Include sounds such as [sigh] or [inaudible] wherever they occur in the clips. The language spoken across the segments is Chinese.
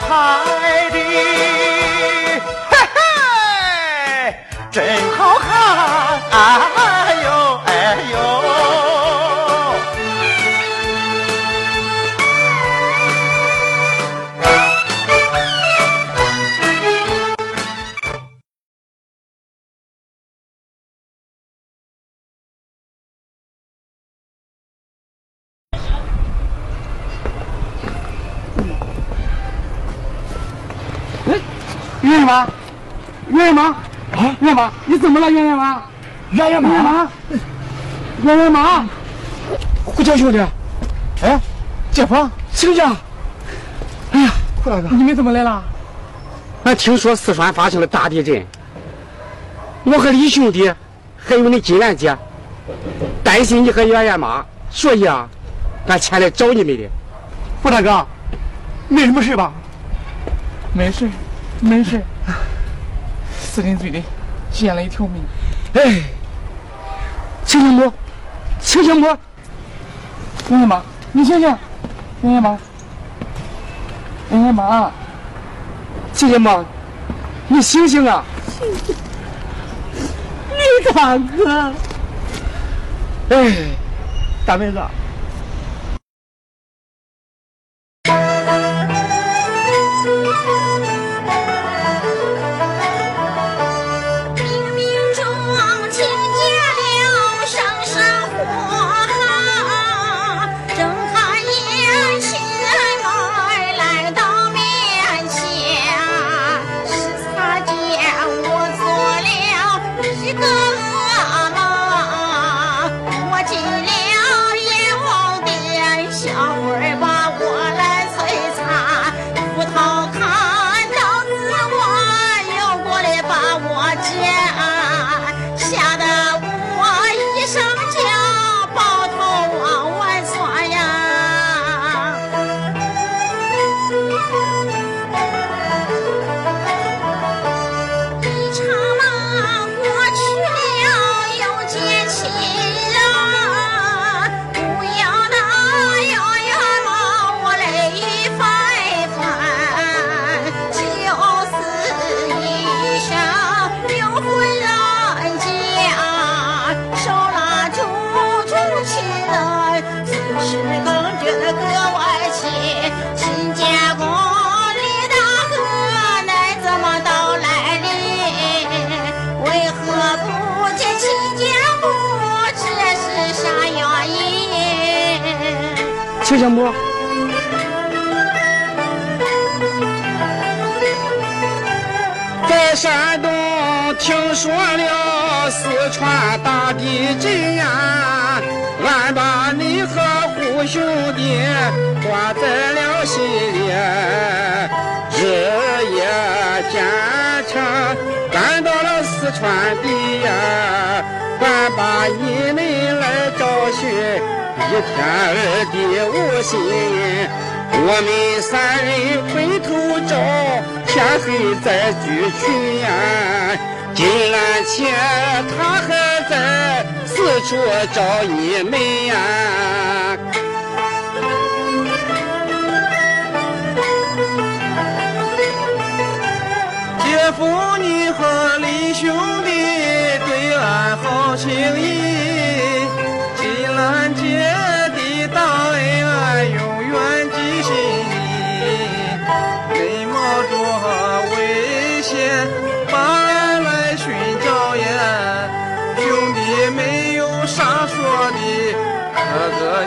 他妈，圆圆妈，啊，圆妈，你怎么了，圆圆妈？圆圆圆圆妈，圆圆妈，胡家兄弟，哎，姐夫，亲家，哎呀，胡大哥，你们怎么来了？俺听说四川发生了大地震，我和李兄弟还有你金兰姐担心你和圆圆妈，所以啊，俺前来找你们的。胡大哥，没什么事吧？没事，没事，四根嘴的捡了一条命。哎，清醒不？清醒不？圆圆妈，你醒醒，圆圆妈，圆圆妈，清醒不？你醒醒啊！李大哥，哎，大妹子，在山东听说了四川大地震呀，俺把你和胡兄弟挂在了心里，日夜兼程赶到了四川地呀，俺把你们来找寻，一天二地无心。我们三人回头找，天黑再聚群呀。金兰姐她还在四处找你们呀。姐夫，你和李兄弟对俺好情谊，金兰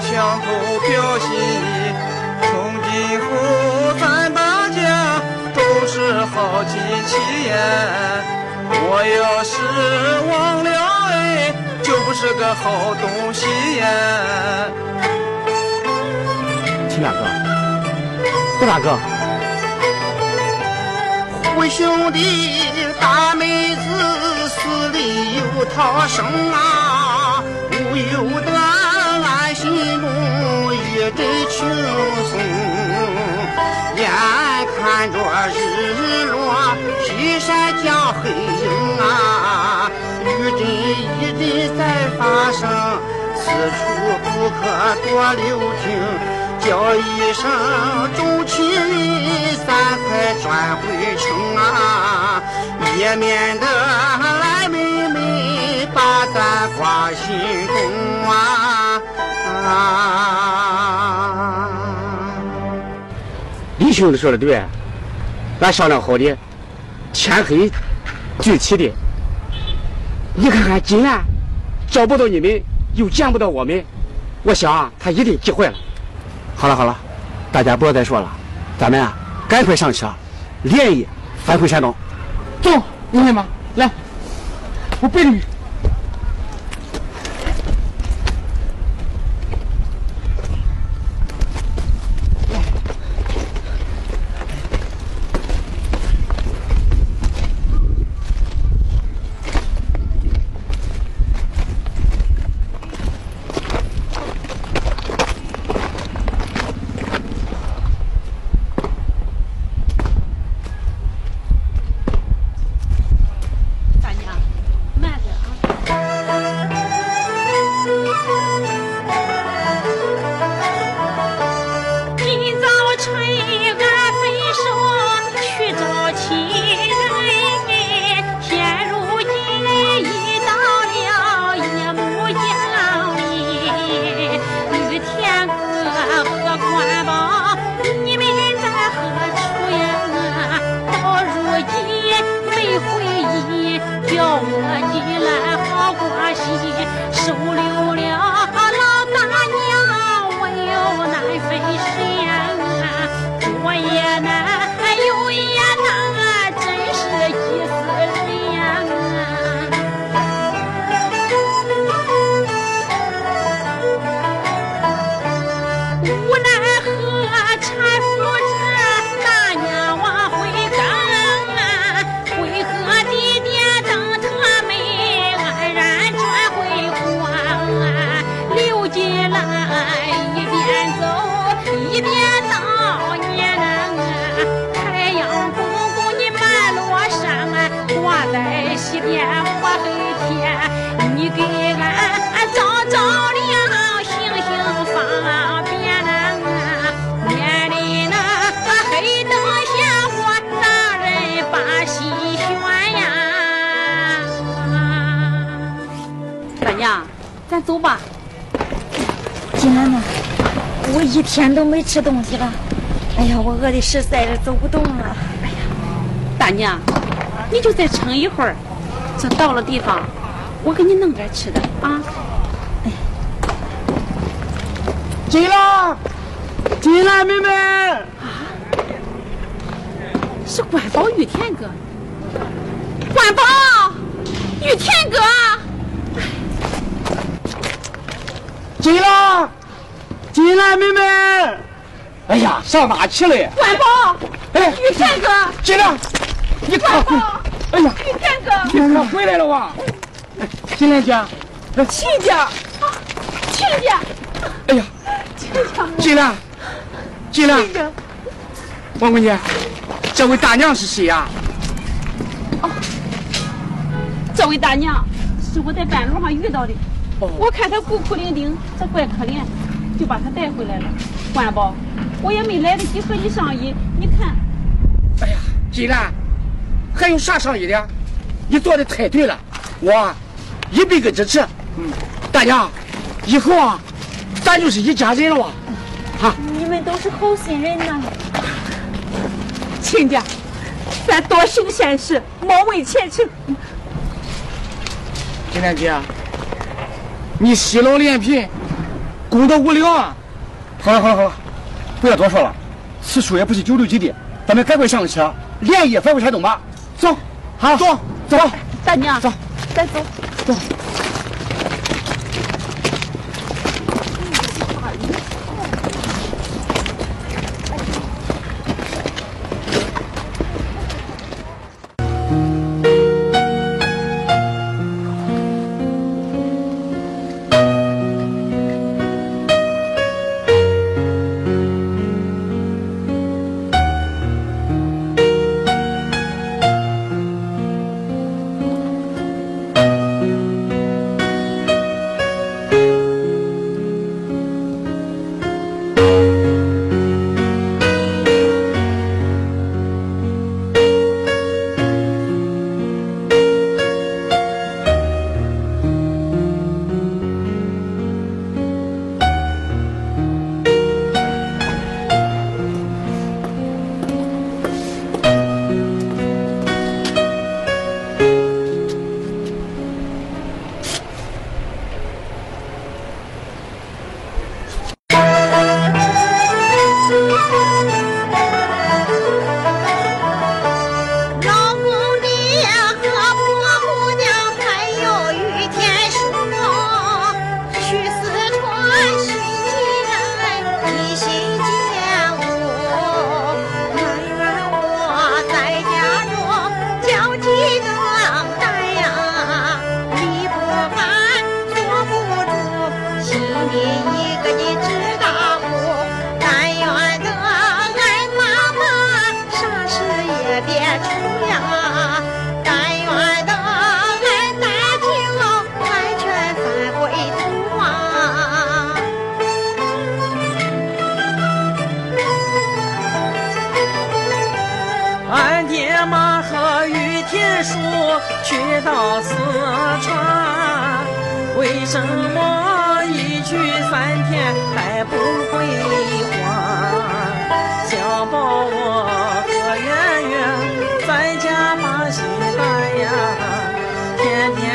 相投表心意。从今后咱大家都是好亲戚呀。我要是忘了哎，就不是个好东西呀。秦大哥，这大哥，胡兄弟，大妹子死里有逃生啊，不由得俺心中一阵轻松。眼看着日落西山将黑影啊，余震一阵再发生，此处不可多留停。叫一声众亲人，咱快转回城啊，也免得俺妹妹把咱挂心中啊。李兄弟说的对，俺商量好的，天黑就起的。你看看今晚找不到你们，又见不到我们，我想他一定急坏了。好了好了，大家不要再说了，咱们啊，赶快上车，连夜返回山东。走，兄弟们，来，我背着你。西边我黑天，你给俺照照亮，行行方便。夜里那黑灯下，我大人把心悬呀。大娘，咱走吧。天南？我一天都没吃东西了，哎呀，我饿的实在是走不动了。哎呀，大娘，你就再撑一会儿。这到了地方，我给你弄点吃的啊。哎，金兰，金兰妹妹，啊，是关宝玉田哥，关宝玉田哥。金兰，金兰妹妹，哎呀，上哪去了？关宝，哎，玉田哥，进来，你快回，哎呀，玉田哥，你可回来了哇！金兰姐，亲家，亲家，哎呀，亲家，金兰，金兰，王闺女，这位大娘是谁呀？哦，这位大娘是我在半路上遇到的。我看她孤苦伶仃，这怪可怜，就把她带回来了。关宝，我也没来得及和你商议，你看。哎呀，金兰，还有啥商议的？你做的太对了，我一百个支持。嗯，大娘，以后啊，咱就是一家人了。啊，你们都是好心人呐。亲家，咱多行善事，莫问前程。金莲姐。你洗老怜贫，功德无量啊！好了好了好了，不要多说了。此处也不是久留基地，咱们赶快上车，连夜返回山东吧。走，好，走走。大娘，走，再走走。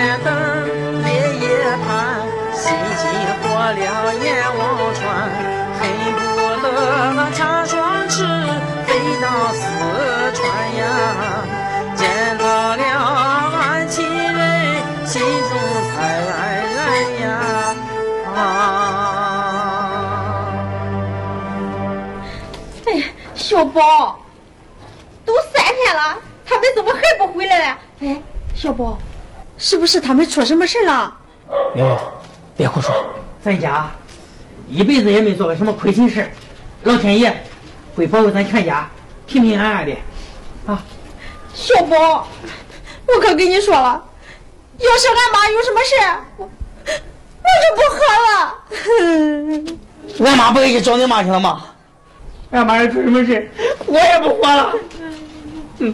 天天等夜盼，心急火燎眼望穿，恨不得插双翅飞到四川呀，见到了俺亲人，心中才安然呀啊！哎，小宝，都三天了，他们怎么还不回来呢？哎，小宝，是不是他们出什么事了？圆圆，别胡说，咱家一辈子也没做过什么亏心事，老天爷会保佑咱全家平平安安的。啊，小宝，我可跟你说了，要是俺妈有什么事，我我就不喝了。[laughs] 俺妈不也去找你妈去了吗？俺妈要出什么事，我也不活了。哎，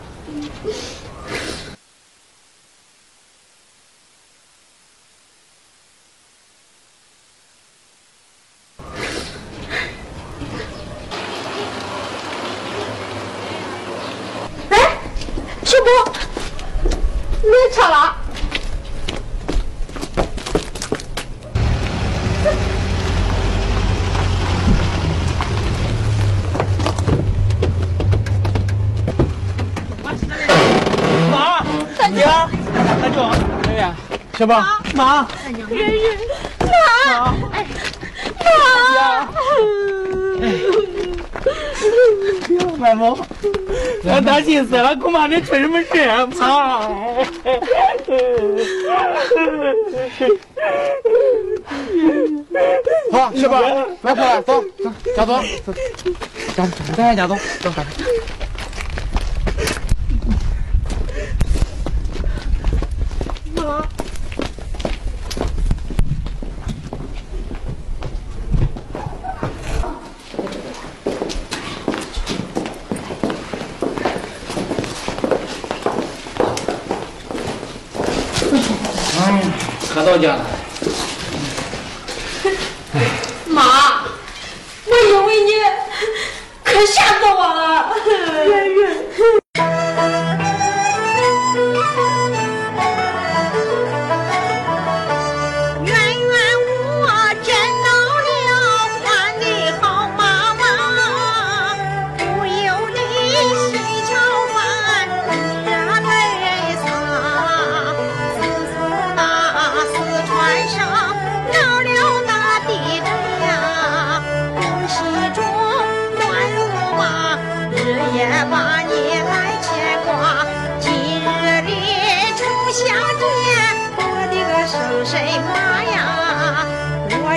[laughs] 小宝，没车了。妈，爹，大舅，圆圆，小宝，妈，妈，妈，外母，俺担心死了，恐怕没出什么事啊，妈。好，媳妇，来过来，走，走，家走，走，家走，咱家家走，走。到家了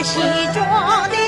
西装的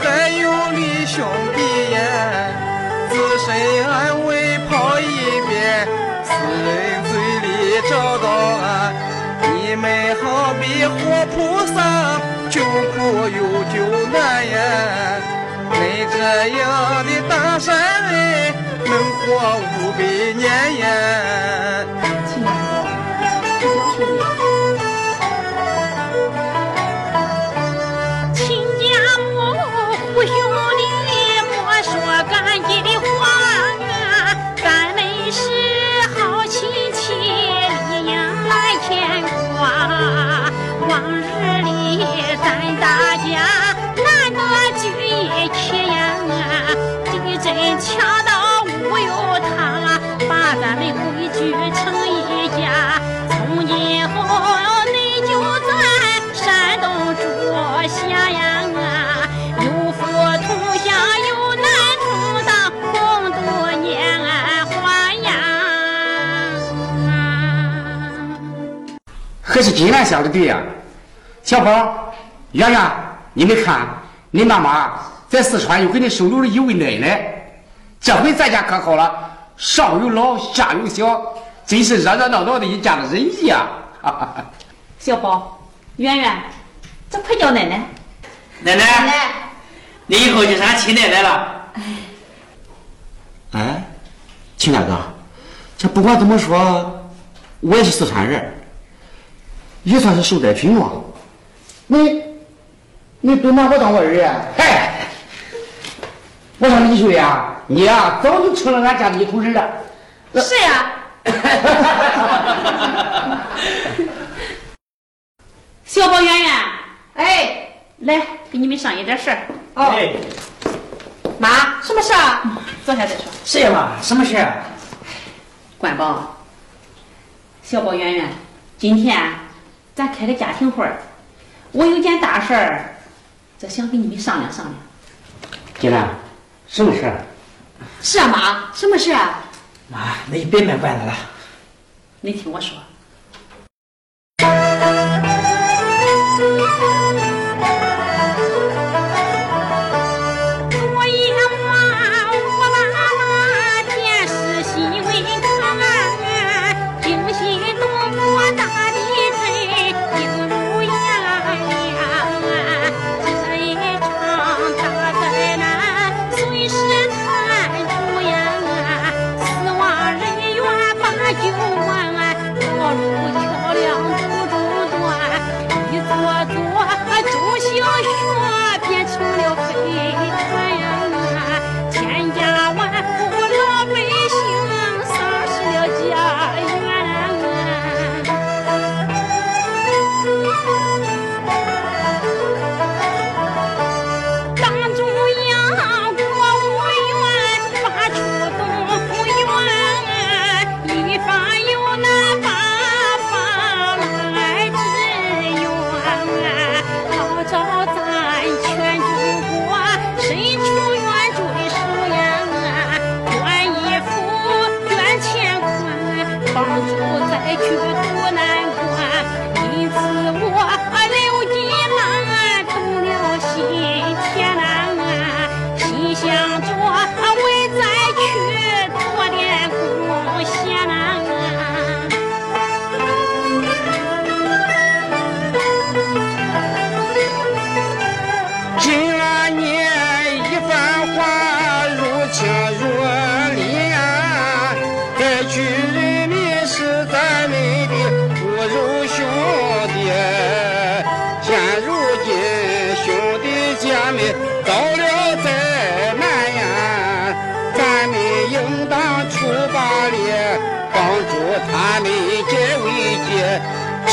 还有李兄弟呀，自身安危抛一边，死人嘴里找到俺。你们好比活菩萨，救苦又救难呀！恁这样的大善人，能活五百年呀！还是金兰想的对呀、小宝、圆圆，你们看，你妈妈在四川又给你收留了一位奶奶，这回咱家可好了，上有老，下有小，真是热热闹闹的一家子人家。哈哈哈小宝、圆圆，这快叫奶奶。奶奶，奶奶，你以后就是俺亲奶奶了。哎，亲大哥，这不管怎么说，我也是四川人，也算是受灾群众。你，你都拿我当我儿呀？嗨，我说李秀呀，你呀早就成了俺家的一口人了。是呀。[laughs] 小宝、圆圆，哎，来，给你们商议点事儿。哦，哎，妈，什么事儿？坐下再说。是呀妈，什么事啊？关宝，小宝、圆圆，今天咱开个家庭会儿，我有件大事儿，这想跟你们商量商量。金兰，什么事儿？是啊，妈，什么事啊？妈，那你别卖关子了。你听我说。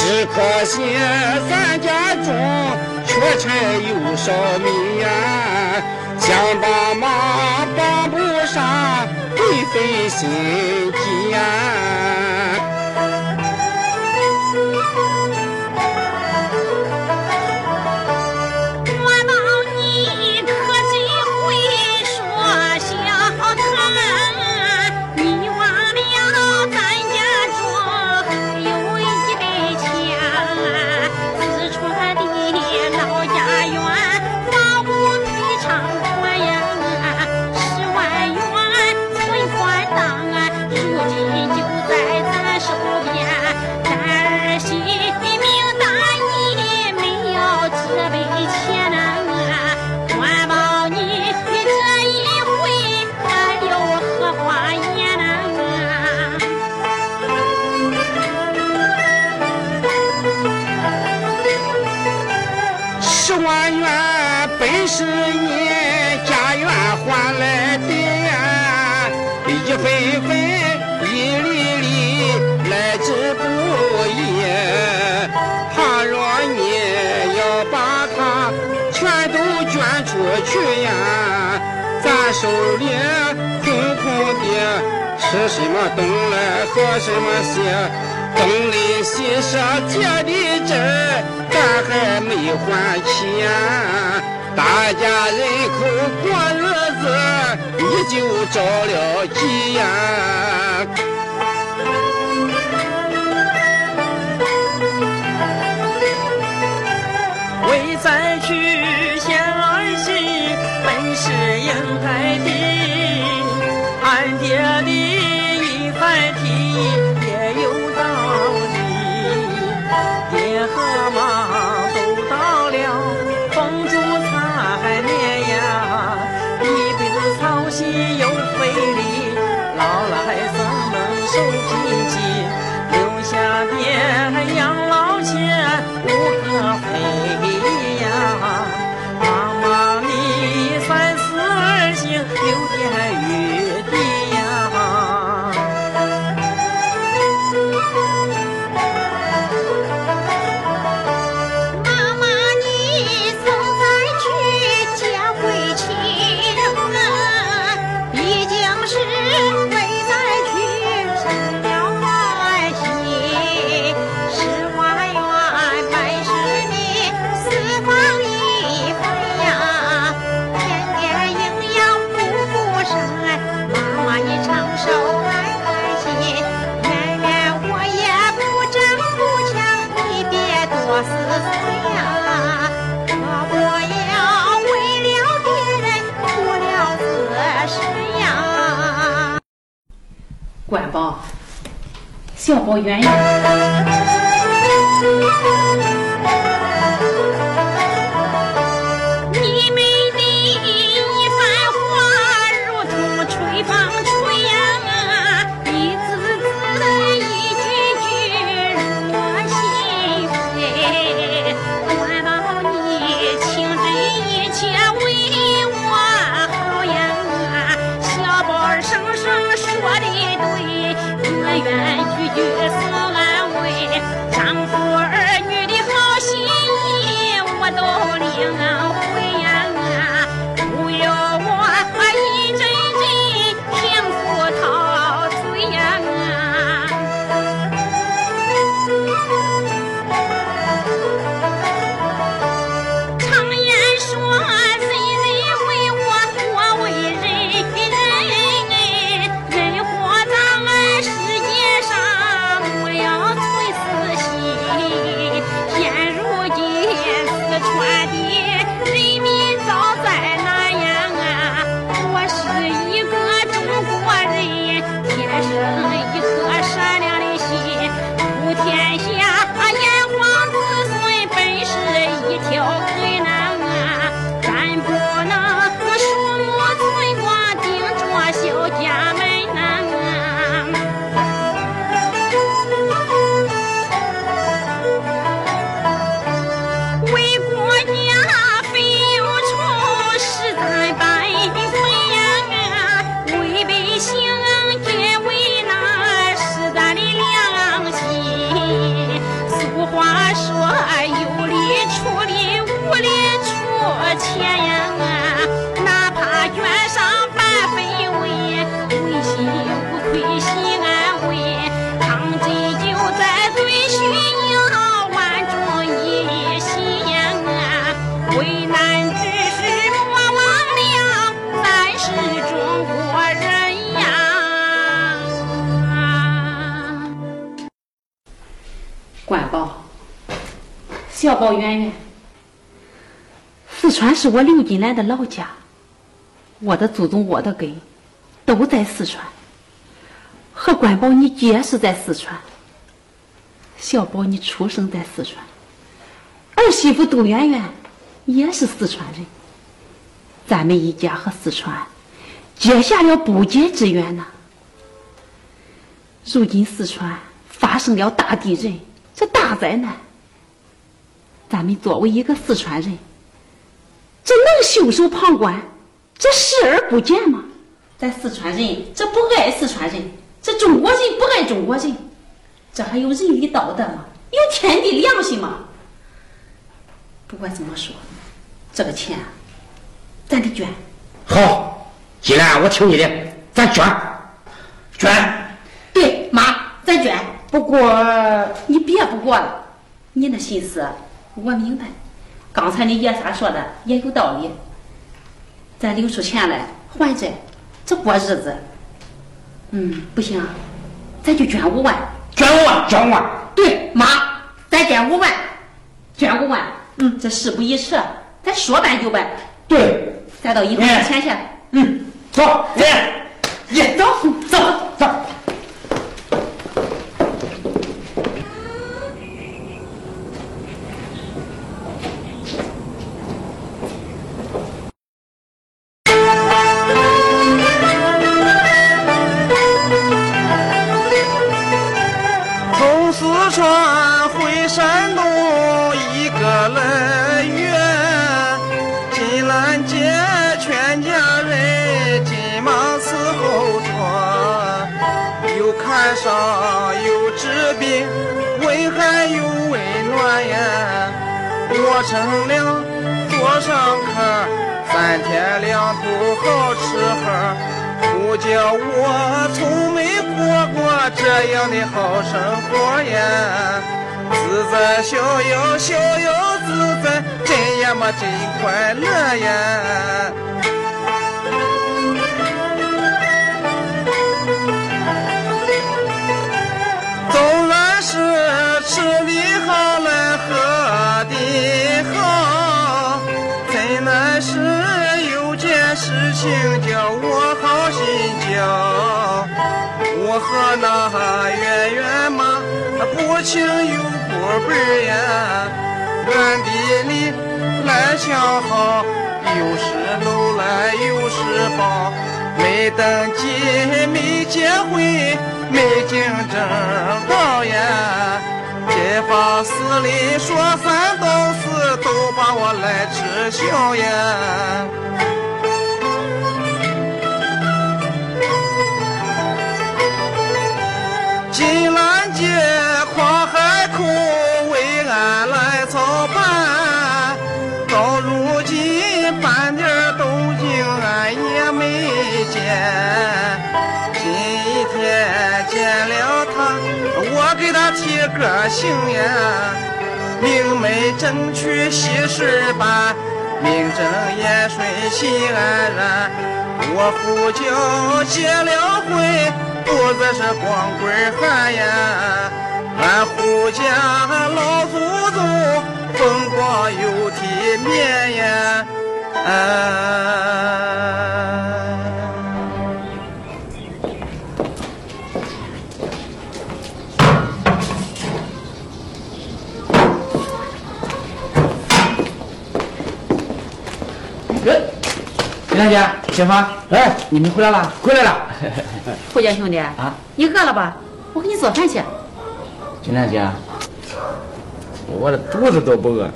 只可惜咱家中缺柴又少米呀，想帮忙帮不上，会费心机呀。出去呀，咱手里空空的，吃什么东来喝什么西，东邻西舍借的债，咱还没还钱，大家人口过日子，你就着了急呀。为再去别的。小宝圆圆。是我刘金兰的老家，我的祖宗我的根都在四川。和管宝你皆是在四川，小宝你出生在四川，儿媳妇杜圆圆也是四川人，咱们一家和四川结下了不解之缘呐。如今四川发生了大地震，这大灾难，咱们作为一个四川人，这能袖手旁观，这视而不见吗？咱四川人这不爱四川人，这中国人不爱中国人，这还有人理道德吗？有天地良心吗？不管怎么说，这个钱啊咱得捐。好，既然我听你的，咱捐，捐捐。对，妈，咱捐。不过你别不过了，你那心思我明白。刚才你爷仨说的也有道理，咱留出钱来还债，这过日子。嗯，不行，咱就捐五万。捐五万，捐五万。对，妈，咱捐五万，捐五万。嗯，这事不宜迟，咱说办就办。对，咱到银行取钱去。嗯，走，走，耶，走走走。真快乐相好，有时搂来有时抱，没登记没结婚没竞争到呀。街坊四邻说三道四，都把我来耻笑呀。个醒呀，明媒正娶喜事办，名正言顺心安然。我呼叫结了婚，不再是光棍汉呀，俺胡家老祖宗风光又体面呀。啊金兰姐，金芳，哎，你们回来了？回来了。[laughs] 胡家兄弟啊，你饿了吧？我给你做饭去。金兰姐，我的肚子都不饿，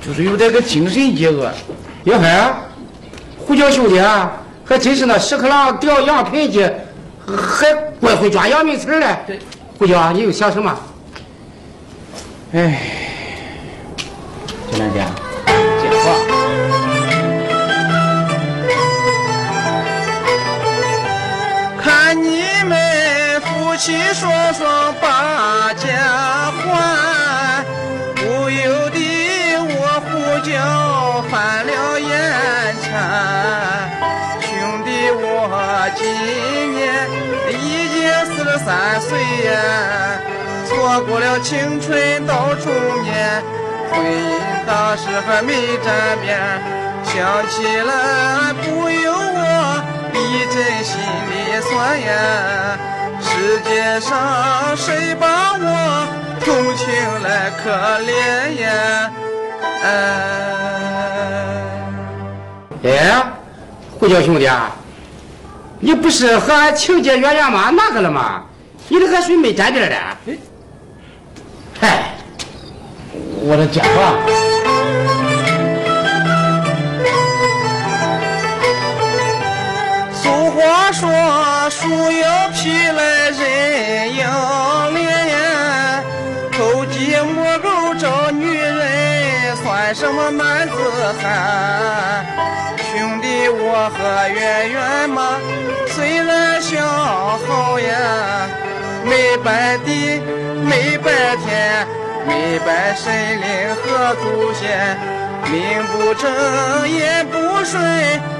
就是有点个精神饥饿。哟呵，胡家兄弟啊，还真是那屎壳郎叼羊盆去，还怪会抓羊名词嘞。对，胡家，你又想什么？哎，金兰，姐夫妻双双把家还，不由得我胡椒翻了眼馋。兄弟，我今年已经四十三岁呀，错过了青春到中年，婚姻大事还没沾边，想起来不由我一阵心里酸呀。世界上谁把我同情来可怜呀？哎。哎，胡椒兄弟啊，你不是和俺亲姐圆圆吗？那个了吗？你这河水没沾边的。嗨，我的姐夫俗话说，树要皮来人要脸，偷鸡摸狗找女人，算什么男子汉？兄弟，我和圆圆嘛，虽然相好呀，没拜地，没拜天，没拜神灵和祖先，名不正言不顺，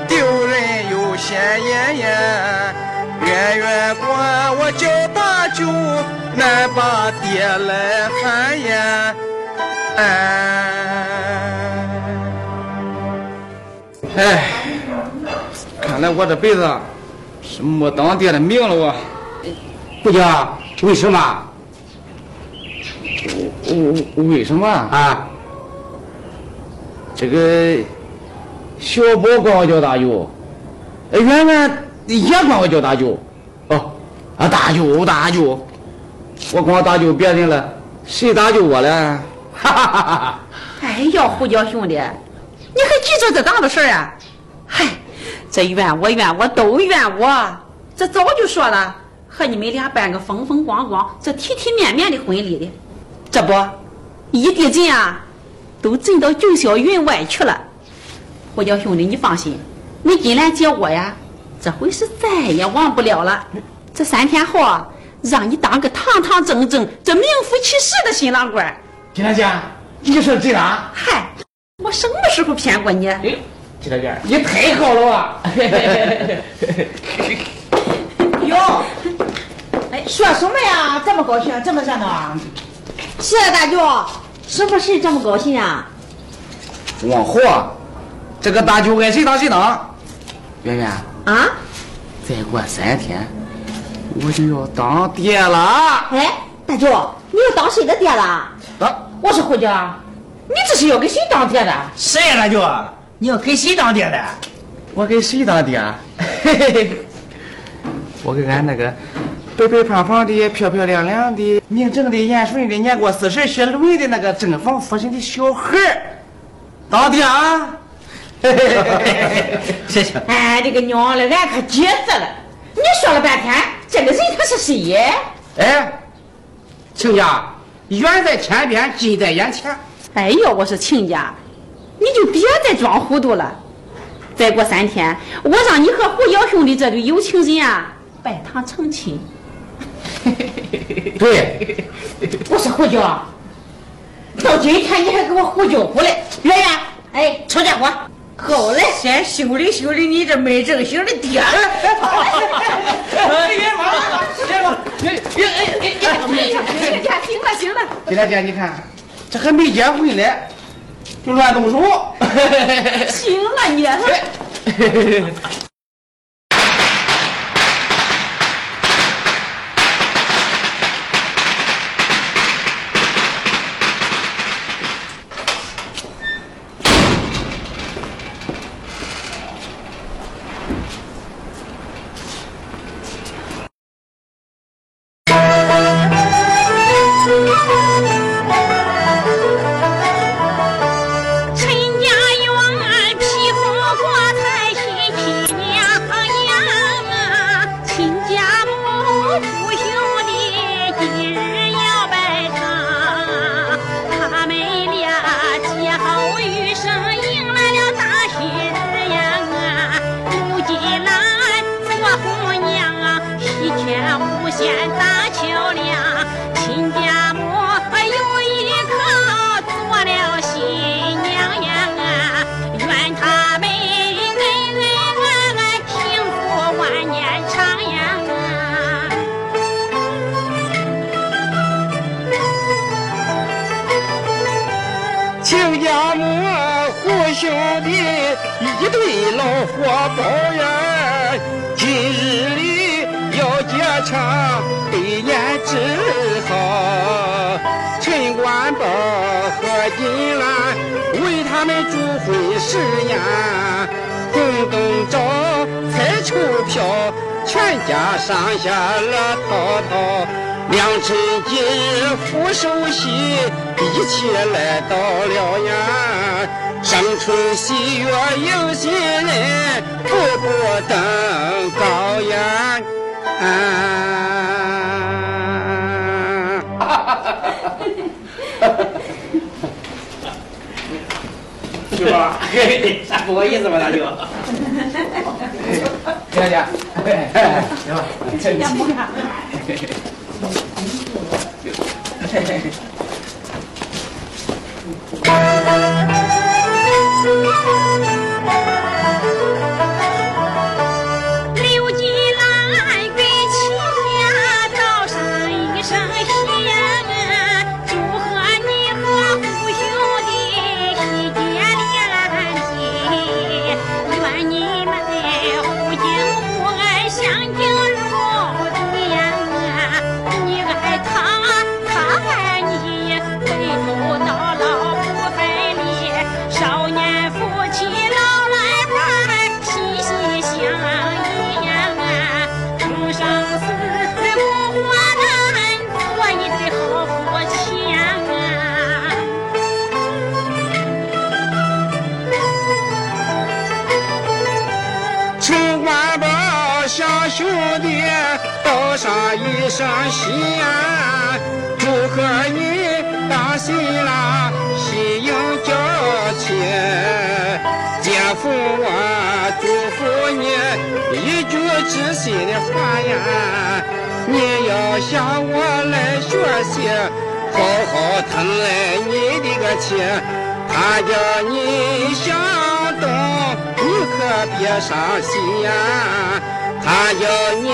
丢人又显眼呀。远远管我叫大舅，难把爹来喊呀。哎，看来我这辈子是没当爹的命了我。不行为什么为为什么？啊？这个小宝管我叫大舅，呃圆圆也管我叫大舅。哦，啊大舅大舅，我管我大舅别人了，谁大舅我了？哈哈哈哈！哎呀，胡椒兄弟，你还记着这档子事儿啊？嗨，这怨我怨我都怨我，这早就说了，和你们俩办个风风光光、这体体面面的婚礼的，这不一地震啊，都震到九霄云外去了。胡椒兄弟，你放心，你金兰姐我呀，这回是再也忘不了了。这三天后啊，让你当个堂堂正正、这名副其实的新郎官。金大姐，你说对了？嗨，我什么时候骗过你？哎，金大姐，你太好了啊！[laughs] 哟，哎，说什么呀？这么高兴，这么热闹啊？是啊，大舅，什么事这么高兴啊？往后啊，这个大舅爱谁当谁当。圆圆，啊？再过三天，我就要当爹了。哎，大舅，你要当谁的爹了？啊我说胡家，你这是要给谁当爹的？谁呀，大舅？你要给谁当爹的？我给谁当爹？嘿嘿嘿，我给俺那个白白胖胖的、漂漂亮亮的、名正的、言顺的、年过四十学论的那个正房父亲的小孩儿当爹啊！嘿嘿嘿嘿嘿行行，哎，这个娘嘞，俺可急死了！你说了半天，这个人他是谁？哎，亲家，远在天边，近在眼前。哎呦，我说亲家，你就别再装糊涂了。再过三天，我让你和胡椒兄弟这对有情人啊拜堂成亲。对，[laughs] 我说胡椒，到今天你还给我胡搅胡嘞！圆圆，哎，瞅家伙，好嘞，先修理修理你这没正形的爹了。别忙了，别了，别别哎哎哎！亲家，行了行了，金大姐，你看，这还没结婚呢，就乱动手。行了你。一对老伙伴呀，今日里要结成百年之好。陈官宝和金兰为他们主婚事呀，红灯照，彩绸票，全家上下乐淘淘。良辰吉日福寿喜，一起来到了呀！生春喜悦迎新人，步步登高呀！是吧？啥不好意思吧，大舅？金大姐，哎，行吧，[laughs] 呀，[laughs] Thank you. 一声喜呀，祝贺你当新郎，喜迎娇妻。姐夫我祝福你一句知心的话呀，你要向我来学习，好好疼爱你的个妻。他叫你向东，你可别伤心呀。他叫你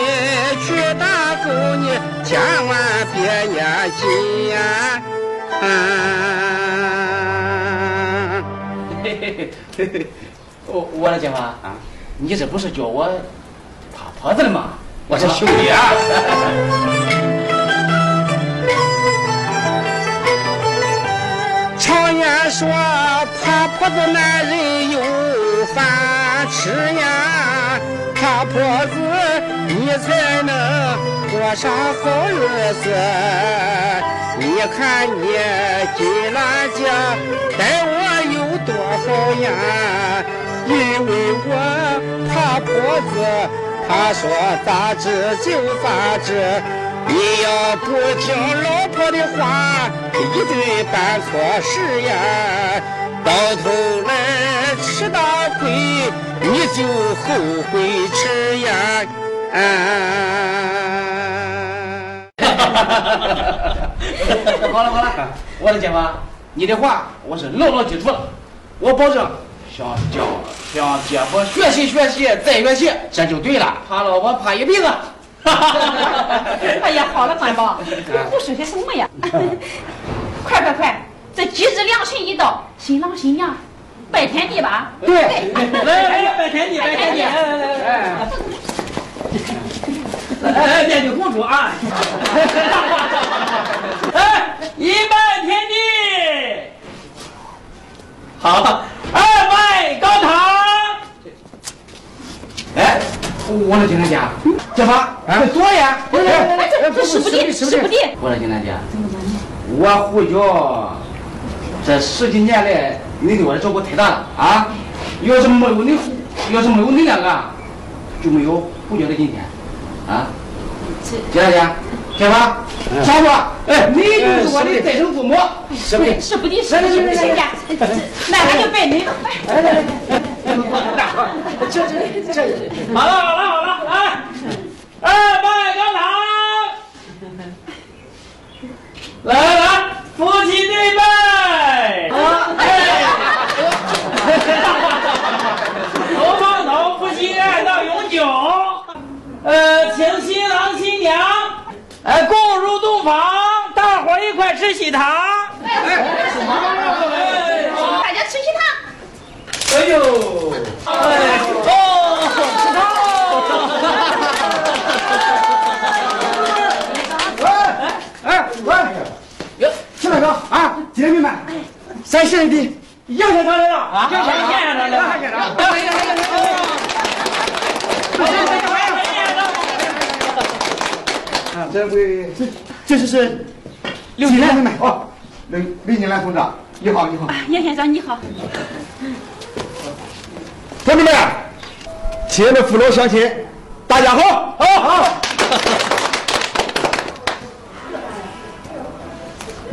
去打狗，[laughs] 你千万别念紧呀。啊，嘿嘿嘿嘿，我我的姐夫啊，你这不是叫我怕婆子的吗？我是兄弟啊。[laughs] [laughs] 常言说，怕婆子男人有饭吃呀，怕婆子你才能过上好日子。你看你金兰姐待我有多好呀，因为我怕婆子，她说咋治就咋治。你要不听老婆的话，一定办错事呀，到头来吃大亏，你就后悔迟呀。啊！[laughs] 好了好了，我的姐夫，你的话我是牢牢记住了，我保证向教向姐夫学习学习再学习，这就对了。怕老婆怕一辈子。[laughs] 哎呀，好了，关宝，你胡说些什么呀？[laughs] 快快快，这吉日良辰一到，新郎新娘拜天地吧。对，来来来，拜天地，拜天地，来来来来。来来，面对公主啊！哎，一拜天地，好，二拜高堂。哎，我的金兰姐，姐夫，快坐呀！来来来，这这使不得，使不得。我的金兰姐，我胡椒这十几年来，你对我的照顾太大了啊！要是没有你，要是没有你两个，就没有胡椒的今天啊！金兰姐，姐夫，上吧！哎，你就是我的再生父母，是不是？使不得，使不得，使不得呀！那俺就拜你。来来来，这这这，好了好了好了，来，二拜高堂。来来来，夫妻对拜。哎，头方头，夫妻爱到永久。呃，请新郎新娘，呃，共入洞房，大伙儿一块吃喜糖。哎，大家吃喜糖。哎呦，哎哦，哎喂，哟，陈大哥啊，姐妹们，咱兄弟杨县长来了啊！杨县长来了，杨县长，啊，这位这这是是刘金兰妹妹哦，刘刘金兰同志，你好你好，杨先生你好。同志们，亲爱的父老乡亲，大家好，好好。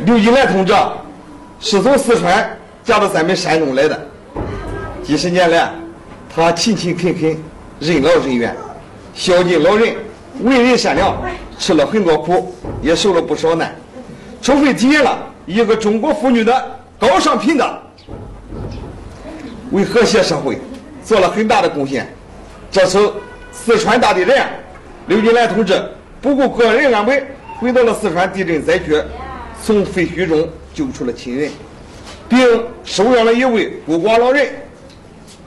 刘金兰同志是从四川嫁到咱们山东来的，几十年来，他勤勤恳恳，任劳任怨，孝敬老人，为人善良，吃了很多苦，也受了不少难，充分体现了一个中国妇女的高尚品德，为和谐社会做了很大的贡献。这次四川大地震，刘金兰同志不顾个人安危，回到了四川地震灾区，从废墟中救出了亲人，并收养了一位孤寡老人，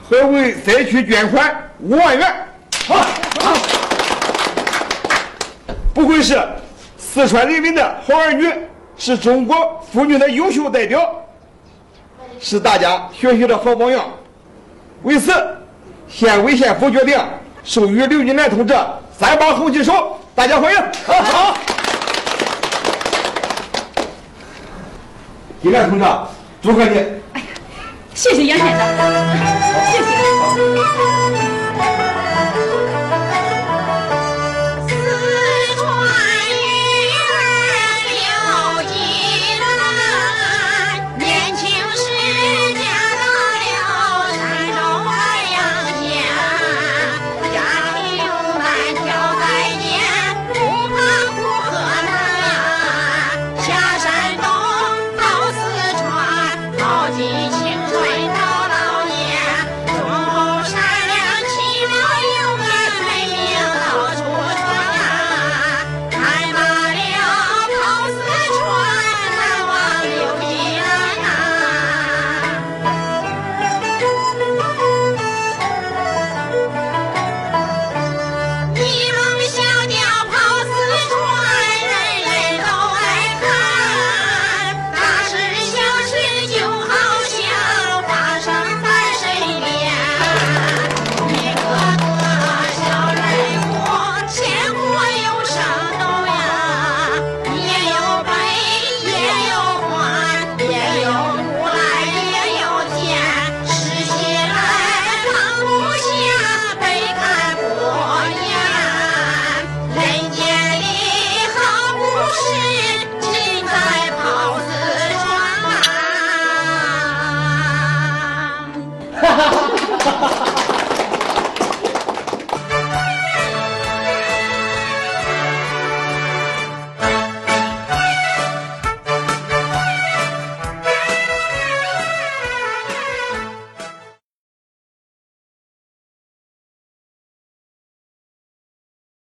还为灾区捐款五万元。好，好，不愧是四川人民的好儿女，是中国妇女的优秀代表，是大家学习的好榜样。为此，县委县府决定授予刘金兰同志三把红旗手，大家欢迎。好，好金兰同志，祝贺你！哎呀谢谢杨先生，谢谢。